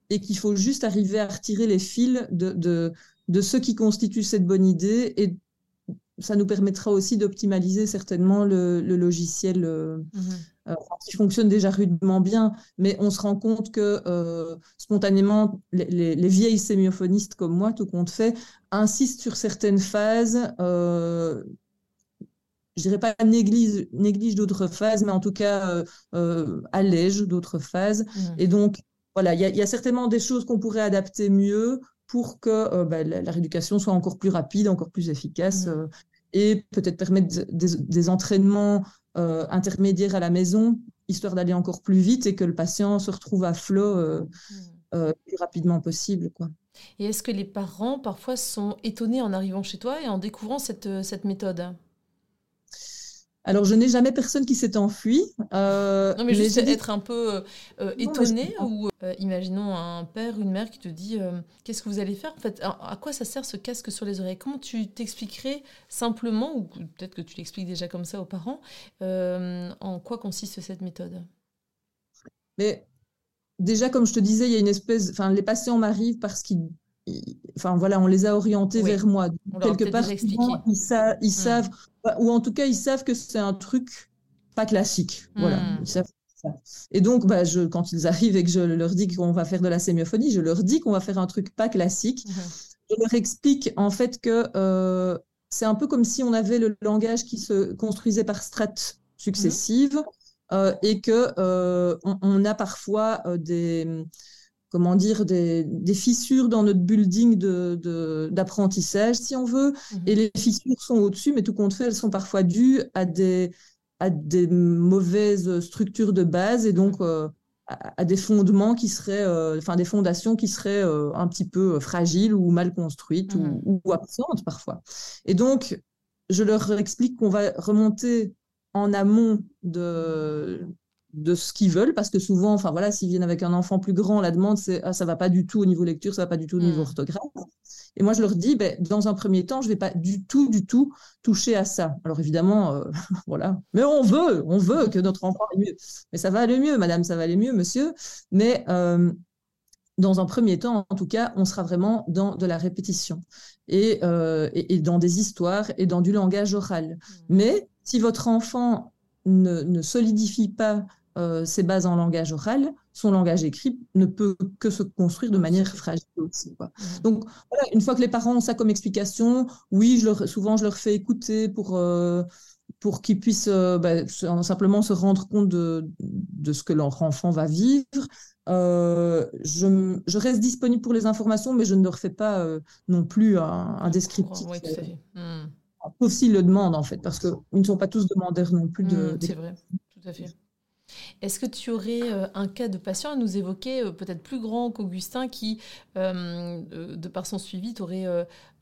et qu'il faut juste arriver à retirer les fils de, de, ce qui constitue cette bonne idée et ça nous permettra aussi d'optimaliser certainement le, logiciel euh, mhm. Euh, qui fonctionne déjà rudement bien, mais on se rend compte que euh, spontanément, les, vieilles sémiophonistes comme moi, tout compte fait, insistent sur certaines phases. je dirais pas néglige, néglige d'autres phases, mais en tout cas allège d'autres phases. Mhm. Et donc, voilà, il y, y, a certainement des choses qu'on pourrait adapter mieux pour que bah, la, rééducation soit encore plus rapide, encore plus efficace. Mhm et peut-être permettre des, entraînements euh, intermédiaires à la maison, histoire d'aller encore plus vite et que le patient se retrouve à flot euh, hmm. euh, le plus rapidement possible. Quoi. Et est-ce que les parents parfois sont étonnés en arrivant chez toi et en découvrant cette, cette méthode? Alors, je n'ai jamais personne qui s'est enfui. Euh, non, mais, juste être un peu euh, euh, étonné ou imaginons un père, une mère qui te dit qu'est-ce que vous allez faire? En fait, à, quoi ça sert ce casque sur les oreilles? Comment tu t'expliquerais simplement, ou peut-être que tu l'expliques déjà comme ça aux parents, en quoi consiste cette méthode? Mais déjà, comme je te disais, il y a une espèce. Enfin, les patients m'arrivent parce qu'ils enfin voilà, on les a orientés vers moi. Quelque part, ils, ils hmm. savent, ou en tout cas, ils savent que c'est un truc pas classique. Voilà, hmm. Et donc, bah, je, quand ils arrivent et que je leur dis qu'on va faire de la sémiophonie, je leur dis qu'on va faire un truc pas classique. Hmm. Je leur explique en fait que euh, c'est un peu comme si on avait le langage qui se construisait par strates successives euh, et que euh, on, a parfois des comment dire, des, fissures dans notre building d'apprentissage, de, si on veut. Mhm. Et les fissures sont au-dessus, mais tout compte fait, elles sont parfois dues à des, à des mauvaises structures de base et donc euh, à, des fondements qui seraient, euh, enfin des fondations qui seraient euh, un petit peu fragiles ou mal construites ou, mhm. ou, absentes parfois. Et donc, je leur explique qu'on va remonter en amont de, de ce qu'ils veulent parce que souvent enfin voilà s'ils viennent avec un enfant plus grand la demande c'est ah, ça va pas du tout au niveau lecture ça va pas du tout au niveau hmm. orthographe et moi je leur dis ben, dans un premier temps je vais pas du tout du tout toucher à ça alors évidemment euh, voilà mais on veut on veut que notre enfant aille mieux mais ça va aller mieux madame ça va aller mieux monsieur mais euh, dans un premier temps, en tout cas, on sera vraiment dans de la répétition et, euh, et, dans des histoires et dans du langage oral. Hmm. Mais si votre enfant ne, ne solidifie pas euh, ses bases en langage oral, son langage écrit ne peut que se construire de manière fragile aussi. Quoi. Mmh. Donc, voilà, une fois que les parents ont ça comme explication, oui, je leur, souvent je leur fais écouter pour, euh, pour qu'ils puissent euh, bah, simplement se rendre compte de, de, ce que leur enfant va vivre. Je, je, reste disponible pour les informations, mais je ne leur fais pas non plus un, descriptif. Oui, tout à fait. Mmh. Sauf s'ils le demandent, en fait, parce qu'ils ne sont pas tous demandeurs non plus de. Mmh, c'est vrai, tout à fait. Est-ce que tu aurais euh, un cas de patient à nous évoquer, euh, peut-être plus grand qu'Augustin, qui, euh, de par son suivi, t'aurait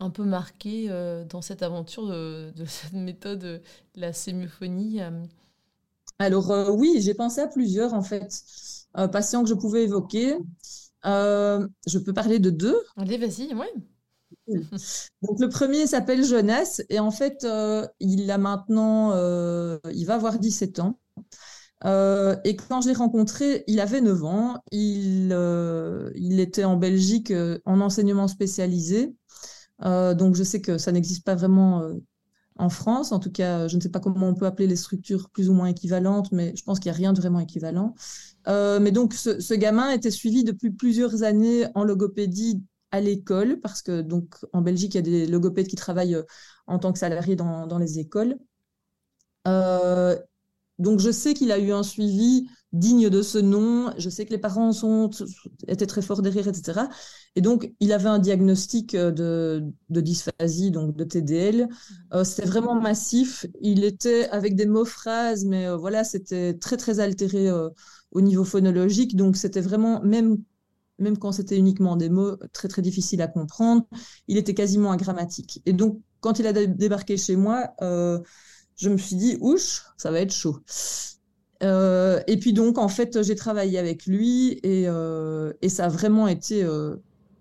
un peu marqué dans cette aventure de, cette méthode, la sémiphonie Alors oui, j'ai pensé à plusieurs en fait, patients que je pouvais évoquer. je peux parler de deux. Allez, vas-y, ouais. Donc le premier s'appelle Jonas et en fait il a maintenant, il va avoir 17 ans. Euh, et quand je l'ai rencontré, il avait 9 ans. Il, euh, il était en Belgique euh, en enseignement spécialisé. donc je sais que ça n'existe pas vraiment en France. En tout cas, je ne sais pas comment on peut appeler les structures plus ou moins équivalentes, mais je pense qu'il n'y a rien de vraiment équivalent. mais donc ce, ce, gamin était suivi depuis plusieurs années en logopédie à l'école, parce que donc en Belgique, il y a des logopèdes qui travaillent en tant que salariés dans, dans les écoles. Donc je sais qu'il a eu un suivi digne de ce nom, je sais que les parents sont, étaient très forts derrière, etc. Et donc il avait un diagnostic euh, de, dysphasie, donc de TDL. Euh, c'était vraiment massif, il était avec des mots phrases, mais euh, voilà, c'était très très altéré au niveau phonologique, donc c'était vraiment, même, même quand c'était uniquement des mots, très très difficile à comprendre, il était quasiment agrammatique. Et donc quand il a débarqué chez moi, je me suis dit, ouch, ça va être chaud. Euh, et puis donc, en fait, j'ai travaillé avec lui et, euh, ça a vraiment été euh,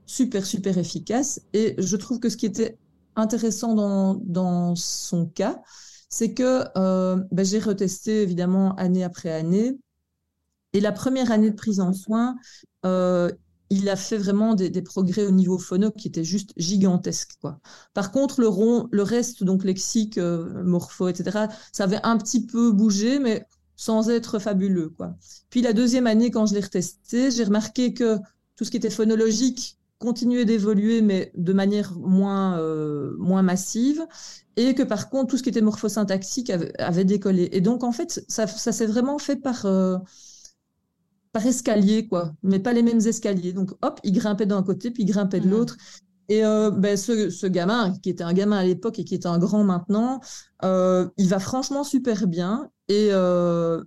super, super efficace. Et je trouve que ce qui était intéressant dans, son cas, c'est que ben, j'ai retesté évidemment année après année. Et la première année de prise en soin, il a fait vraiment des, progrès au niveau phono qui étaient juste gigantesques. Quoi. Par contre, le, rond, le reste, donc lexique, euh, morpho, etc., ça avait un petit peu bougé, mais sans être fabuleux. Quoi. Puis la deuxième année, quand je l'ai retesté, j'ai remarqué que tout ce qui était phonologique continuait d'évoluer, mais de manière moins, euh, moins massive, et que par contre, tout ce qui était morphosyntaxique avait, décollé. Et donc, en fait, ça, ça s'est vraiment fait par... Euh, par escalier, quoi, mais pas les mêmes escaliers. Donc, hop, il grimpait d'un côté, puis il grimpait de mmh. l'autre. Et euh, ben, ce, ce, gamin, qui était un gamin à l'époque et qui est un grand maintenant, euh, il va franchement super bien. Et euh,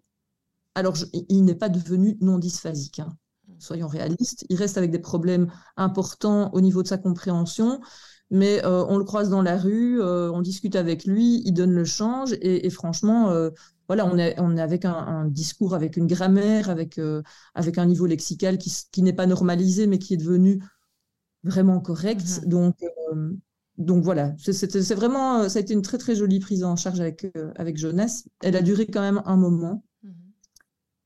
alors, il n'est pas devenu non dysphasique. Hein. Soyons réalistes. Il reste avec des problèmes importants au niveau de sa compréhension. Mais on le croise dans la rue, on discute avec lui, il donne le change. Et, et franchement, voilà, on est, on est avec un, discours, avec une grammaire, avec, euh, avec un niveau lexical qui, qui n'est pas normalisé, mais qui est devenu vraiment correct. Mm-hmm. Donc, euh, donc voilà, c'est vraiment, ça a été une très très jolie prise en charge avec, euh, avec Jonas. Elle a duré quand même un moment. Mm-hmm.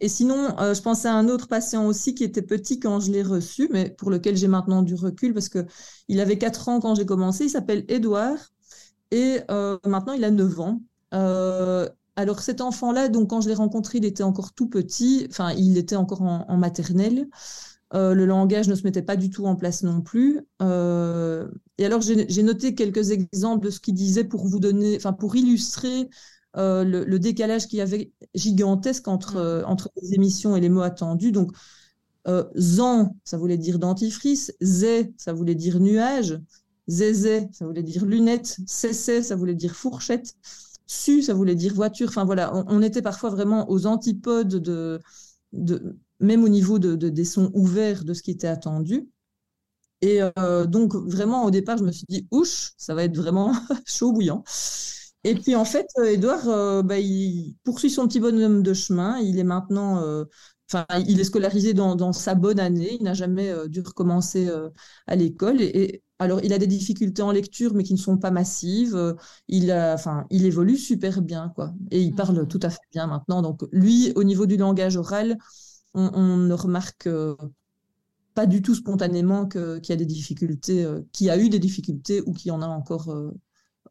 Et sinon, je pensais à un autre patient aussi qui était petit quand je l'ai reçu, mais pour lequel j'ai maintenant du recul parce qu'il avait 4 ans quand j'ai commencé. Il s'appelle Edouard et maintenant il a 9 ans. Alors cet enfant-là, donc quand je l'ai rencontré, il était encore tout petit, enfin il était encore en, maternelle. Euh, le langage ne se mettait pas du tout en place non plus. Euh, et alors j'ai noté quelques exemples de ce qu'il disait pour vous donner, enfin pour illustrer euh, le, décalage qu'il y avait gigantesque entre, mm. entre les émissions et les mots attendus. Donc zan, ça voulait dire dentifrice, zé, ça voulait dire nuage, zézé, ça voulait dire lunette, cessé, ça voulait dire fourchette. Su, ça voulait dire voiture. Enfin voilà, on, était parfois vraiment aux antipodes de, même au niveau de, des sons ouverts de ce qui était attendu. Et euh, donc vraiment au départ, je me suis dit, ouch, ça va être vraiment chaud bouillant. Et puis en fait, Edouard, euh, bah, il poursuit son petit bonhomme de chemin. Il est maintenant, euh, enfin, il est scolarisé dans, sa bonne année. Il n'a jamais dû recommencer à l'école. et, alors, il a des difficultés en lecture, mais qui ne sont pas massives. Euh, il, enfin, il évolue super bien, quoi. Et il parle mmh. tout à fait bien maintenant. Donc, lui, au niveau du langage oral, on, ne remarque euh, pas du tout spontanément qu'il y a des difficultés, euh, qu'il a eu des difficultés ou qu'il y en a encore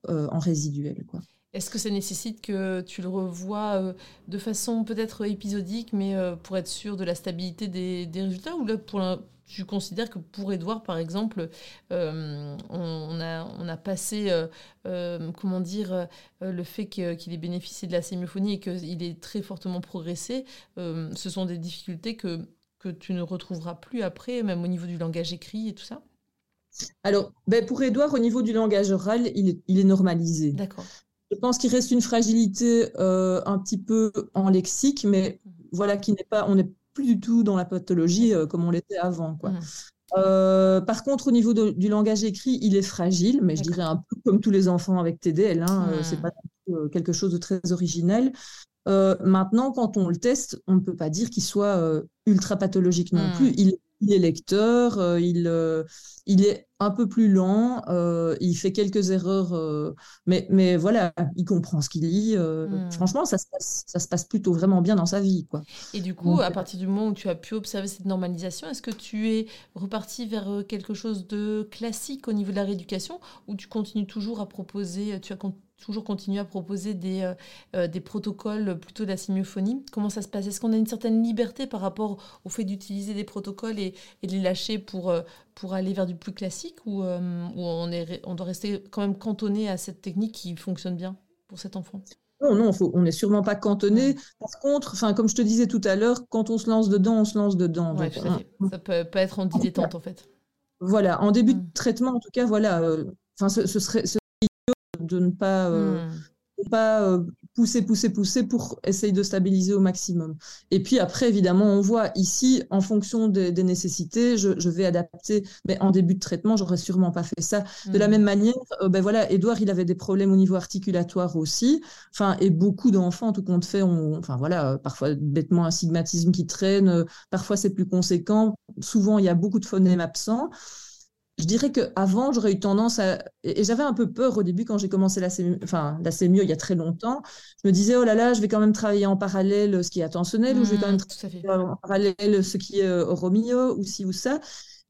en résiduel, quoi. Est-ce que ça nécessite que tu le revoies de façon peut-être épisodique, mais pour être sûr de la stabilité des, des résultats Ou là, pour, tu considères que pour Edouard, par exemple, euh, on, a, on a passé, euh, euh, comment dire, le fait qu'il ait bénéficié de la sémiophonie et qu'il ait très fortement progressé, ce sont des difficultés que, que tu ne retrouveras plus après, même au niveau du langage écrit et tout ça Alors, ben pour Edouard, au niveau du langage oral, il est, il est normalisé. D'accord. Je pense qu'il reste une fragilité un petit peu en lexique, mais mmh. voilà, qui n'est pas, on n'est plus du tout dans la pathologie euh, comme on l'était avant. Quoi. Mmh. Euh, par contre, au niveau du langage écrit, il est fragile, mais je dirais un peu comme tous les enfants avec TDL. Hein, euh, C'est mmh. pas quelque chose de très originel. maintenant, quand on le teste, on ne peut pas dire qu'il soit ultra pathologique non mmh. plus. Il il est lecteur, il, il est un peu plus lent, euh, il fait quelques erreurs, mais, mais voilà, il comprend ce qu'il lit. Hmm. Franchement, ça se, passe, ça se passe plutôt vraiment bien dans sa vie. Quoi. Et du coup, à partir du moment où tu as pu observer cette normalisation, est-ce que tu es reparti vers quelque chose de classique au niveau de la rééducation ou tu continues toujours à proposer, tu as toujours continuer à proposer des, euh, euh, des protocoles plutôt de la Comment ça se passe? Est-ce qu'on a une certaine liberté par rapport au fait d'utiliser des protocoles et, et, de les lâcher pour, euh, pour aller vers du plus classique ou, on, est, on doit rester quand même cantonné à cette technique qui fonctionne bien pour cet enfant? Non, non, faut, on n'est sûrement pas cantonné. Par contre, enfin, comme je te disais tout à l'heure, quand on se lance dedans, on se lance dedans. ça peut pas être en dilettante en fait. Voilà, en début de mm. traitement, en tout cas, voilà. Enfin, ce, ce, serait, de ne pas, euh, hmm. pas euh, pousser, pousser, pousser pour essayer de stabiliser au maximum. Et puis après, évidemment, on voit ici, en fonction des, nécessités, je, vais adapter. Mais en début de traitement, j'aurais sûrement pas fait ça. De la hmm. même manière, euh, ben voilà, Edouard, il avait des problèmes au niveau articulatoire aussi. Enfin, et beaucoup d'enfants, tout compte fait, ont, enfin voilà, parfois bêtement un stigmatisme qui traîne, parfois c'est plus conséquent. Souvent, il y a beaucoup de phonèmes absents. Je dirais qu'avant, j'aurais eu tendance à. Et j'avais un peu peur au début quand j'ai commencé la CMU, enfin, la CMU il y a très longtemps. Je me disais, oh là là, je vais quand même travailler en parallèle ce qui est attentionnel, ou je vais quand même mmh, travailler en parallèle ce qui est euh, Romeo, ou ci ou ça.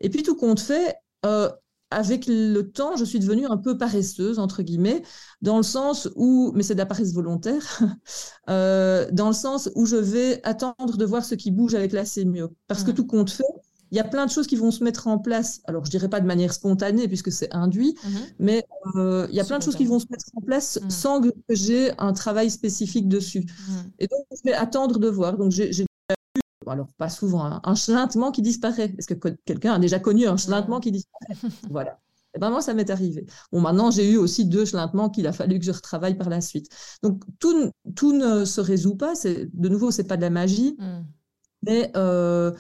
Et puis, tout compte fait, euh, avec le temps, je suis devenue un peu paresseuse, entre guillemets, dans le sens où, mais c'est de la paresse volontaire, euh, dans le sens où je vais attendre de voir ce qui bouge avec la CMU. Parce que mmh. tout compte fait, il y a plein de choses qui vont se mettre en place. Alors, je dirais pas de manière spontanée, puisque c'est induit, mhm. mais euh, il y a plein de choses qui vont se mettre en place mhm. sans que j'ai un travail spécifique dessus. Mhm. Et donc, je vais attendre de voir. Donc, j'ai eu, alors pas souvent, hein, un chlintement qui disparaît. Est-ce que quelqu'un a déjà connu un chlintement qui disparaît? Voilà. Et ben moi, ça m'est arrivé. Bon, maintenant, j'ai eu aussi deux chlintements qu'il a fallu que je retravaille par la suite. Donc, tout, tout ne se résout pas. De nouveau, c'est pas de la magie mais, euh,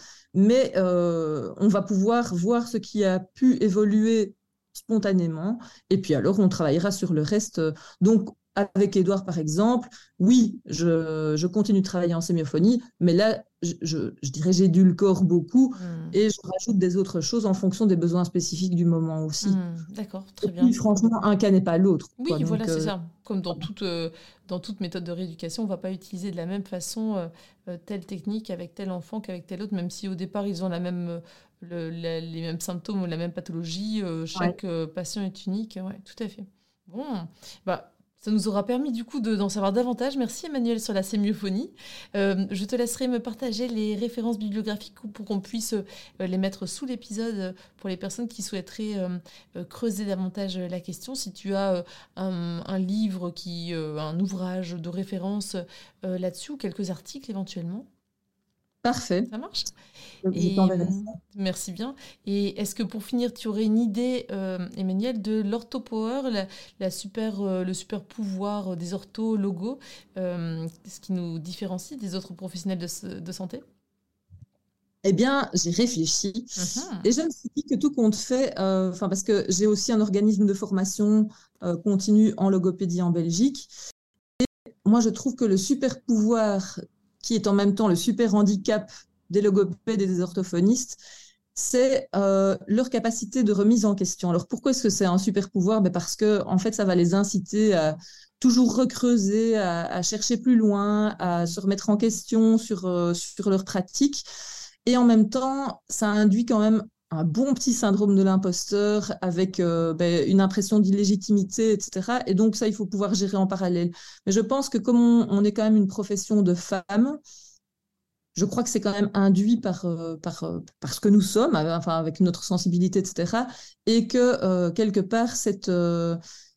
euh, on va pouvoir voir ce qui a pu évoluer spontanément, et puis alors on travaillera sur le reste. Donc, avec Edouard, par exemple, oui, je, je, continue de travailler en sémiophonie, mais là, je, je, dirais j'ai dû le corps beaucoup hmm. et je rajoute des autres choses en fonction des besoins spécifiques du moment aussi. Hmm, d'accord, très bien. franchement, un cas n'est pas l'autre. Oui, voilà, c'est euh, ça. Comme dans toute, euh, dans toute méthode de rééducation, on ne va pas utiliser de la même façon euh, telle technique avec tel enfant qu'avec tel autre, même si au départ ils ont la même, les mêmes symptômes ou la même pathologie. chaque patient est unique. Ouais, tout à fait. Bon, bah, ça nous aura permis du coup d'en savoir davantage. Merci Emmanuel sur la sémiophonie. Euh, je te laisserai me partager les références bibliographiques pour qu'on puisse euh, les mettre sous l'épisode pour les personnes qui souhaiteraient euh, creuser davantage la question. Si tu as un, livre, qui, un ouvrage de référence là-dessus ou quelques articles éventuellement. Parfait. Ça marche Et, euh, Merci bien. Et est-ce que pour finir, tu aurais une idée, euh, Emmanuel, de l'orthopower, la, super, euh, le super pouvoir des orthos logos, ce qui nous différencie des autres professionnels de, santé? Eh bien, j'ai réfléchi uh-huh. et je me suis dit que tout compte fait, enfin parce que j'ai aussi un organisme de formation continue en logopédie en Belgique. Et moi, je trouve que le super pouvoir qui est en même temps le super handicap des logopèdes et des orthophonistes, c'est euh, leur capacité de remise en question. Alors pourquoi est-ce que c'est un super pouvoir? Ben Parce que en fait, ça va les inciter à toujours recreuser, à, chercher plus loin, à se remettre en question sur, euh, sur leur pratique. Et en même temps, ça induit quand même un bon petit syndrome de l'imposteur avec euh, ben, une impression d'illégitimité, etc. Et donc ça, il faut pouvoir gérer en parallèle. Mais je pense que comme on, est quand même une profession de femmes, je crois que c'est quand même induit par, euh, par, euh, ce que nous sommes, enfin, avec notre sensibilité, etc. Et que quelque part, cette,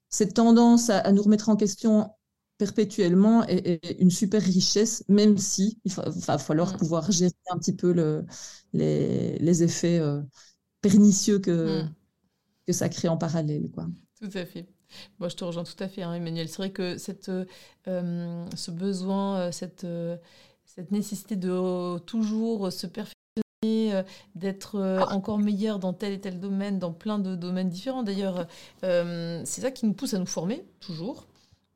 cette tendance à, nous remettre en question perpétuellement est, une super richesse, même si il va, falloir mm. pouvoir gérer un petit peu le, les, les effets pernicieux que, hmm. que ça crée en parallèle. Quoi. Tout à fait. Moi, je te rejoins tout à fait, hein, Emmanuel. C'est vrai que cette, euh, ce besoin, euh, cette, euh, cette nécessité de toujours se perfectionner, d'être encore meilleur dans tel et tel domaine, dans plein de domaines différents. D'ailleurs, c'est ça qui nous pousse à nous former, toujours.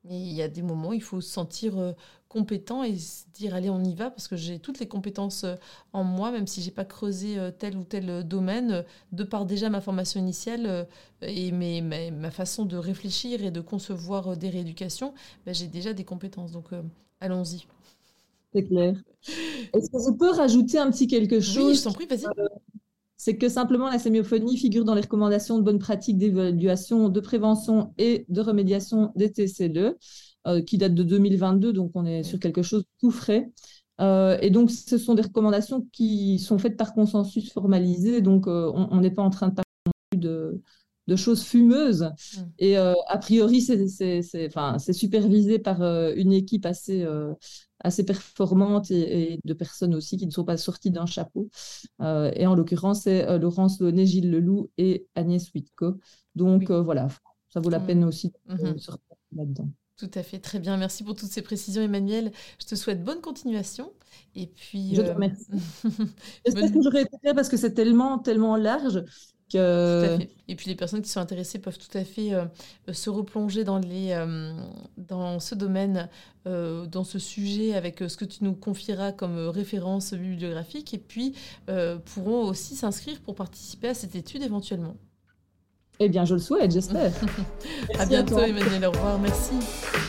Mais il y a des moments où il faut se sentir compétent et se dire allez on y va parce que j'ai toutes les compétences euh, en moi même si j'ai pas creusé euh, tel ou tel euh, domaine de par déjà ma formation initiale et mes, ma, façon de réfléchir et de concevoir des rééducations ben, j'ai déjà des compétences. Donc allons-y. C'est clair. Est-ce que je peux rajouter un petit quelque chose oui je t'en prie vas-y c'est que simplement la sémiophonie figure dans les recommandations de bonne pratique d'évaluation, de prévention et de remédiation des TCLE. Euh, qui date de 2022, donc on est sur quelque chose de tout frais. Euh, et donc, ce sont des recommandations qui sont faites par consensus formalisé, donc euh, on n'est pas en train de parler non plus de, de choses fumeuses. Mm. Et a priori, c'est supervisé par une équipe assez, assez performante et, de personnes aussi qui ne sont pas sorties d'un chapeau. et en l'occurrence, c'est Laurence Launay, Gilles Leloup et Agnès Witko. Donc voilà, ça vaut la mm. peine aussi de sortir là-dedans. Tout à fait, très bien. Merci pour toutes ces précisions, Emmanuel. Je te souhaite bonne continuation. Et puis, je te euh, remercie. J'espère que j'aurais été claire parce que c'est tellement, tellement large Et puis, les personnes qui sont intéressées peuvent tout à fait euh, se replonger dans, les, euh, dans ce domaine, dans ce sujet, avec ce que tu nous confieras comme référence bibliographique. Et puis, pourront aussi s'inscrire pour participer à cette étude éventuellement. Eh bien, je le souhaite, j'espère. à bientôt, Emmanuel. Au revoir. Merci.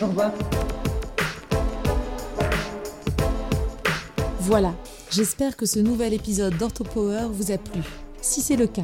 Au revoir. Voilà, j'espère que ce nouvel épisode d'OrthoPower vous a plu. Si c'est le cas,